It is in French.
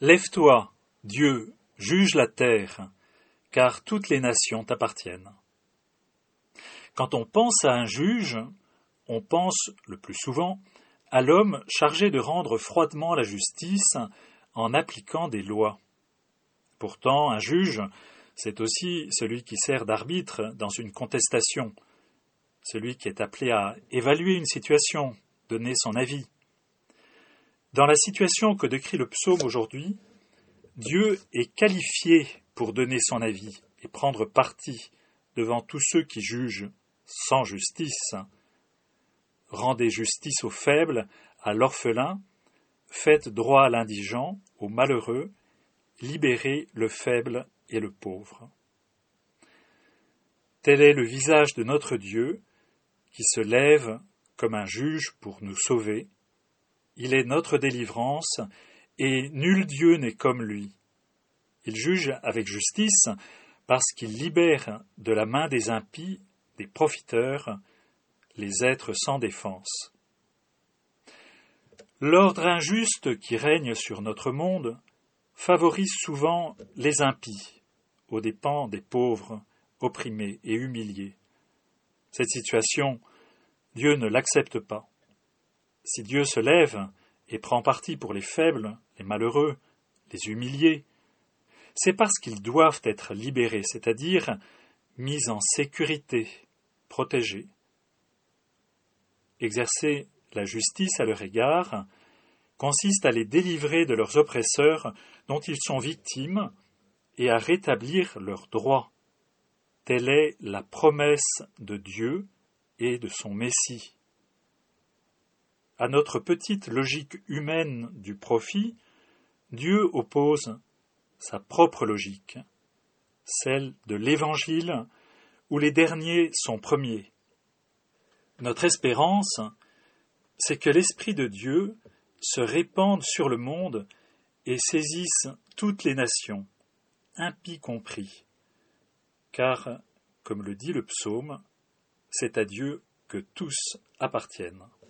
Lève-toi, Dieu, juge la terre, car toutes les nations t'appartiennent. Quand on pense à un juge, on pense, le plus souvent, à l'homme chargé de rendre froidement la justice en appliquant des lois. Pourtant, un juge, c'est aussi celui qui sert d'arbitre dans une contestation, celui qui est appelé à évaluer une situation, donner son avis. Dans la situation que décrit le psaume aujourd'hui, Dieu est qualifié pour donner son avis et prendre parti devant tous ceux qui jugent sans justice. Rendez justice aux faibles, à l'orphelin, faites droit à l'indigent, au malheureux, libérez le faible et le pauvre. Tel est le visage de notre Dieu, qui se lève comme un juge pour nous sauver, il est notre délivrance, et nul Dieu n'est comme lui. Il juge avec justice parce qu'il libère de la main des impies, des profiteurs, les êtres sans défense. L'ordre injuste qui règne sur notre monde favorise souvent les impies, aux dépens des pauvres, opprimés et humiliés. Cette situation, Dieu ne l'accepte pas. Si Dieu se lève et prend parti pour les faibles, les malheureux, les humiliés, c'est parce qu'ils doivent être libérés, c'est-à-dire mis en sécurité, protégés. Exercer la justice à leur égard consiste à les délivrer de leurs oppresseurs dont ils sont victimes et à rétablir leurs droits. Telle est la promesse de Dieu et de son Messie à notre petite logique humaine du profit, Dieu oppose sa propre logique, celle de l'Évangile, où les derniers sont premiers. Notre espérance, c'est que l'Esprit de Dieu se répande sur le monde et saisisse toutes les nations, impies compris, car, comme le dit le psaume, c'est à Dieu que tous appartiennent.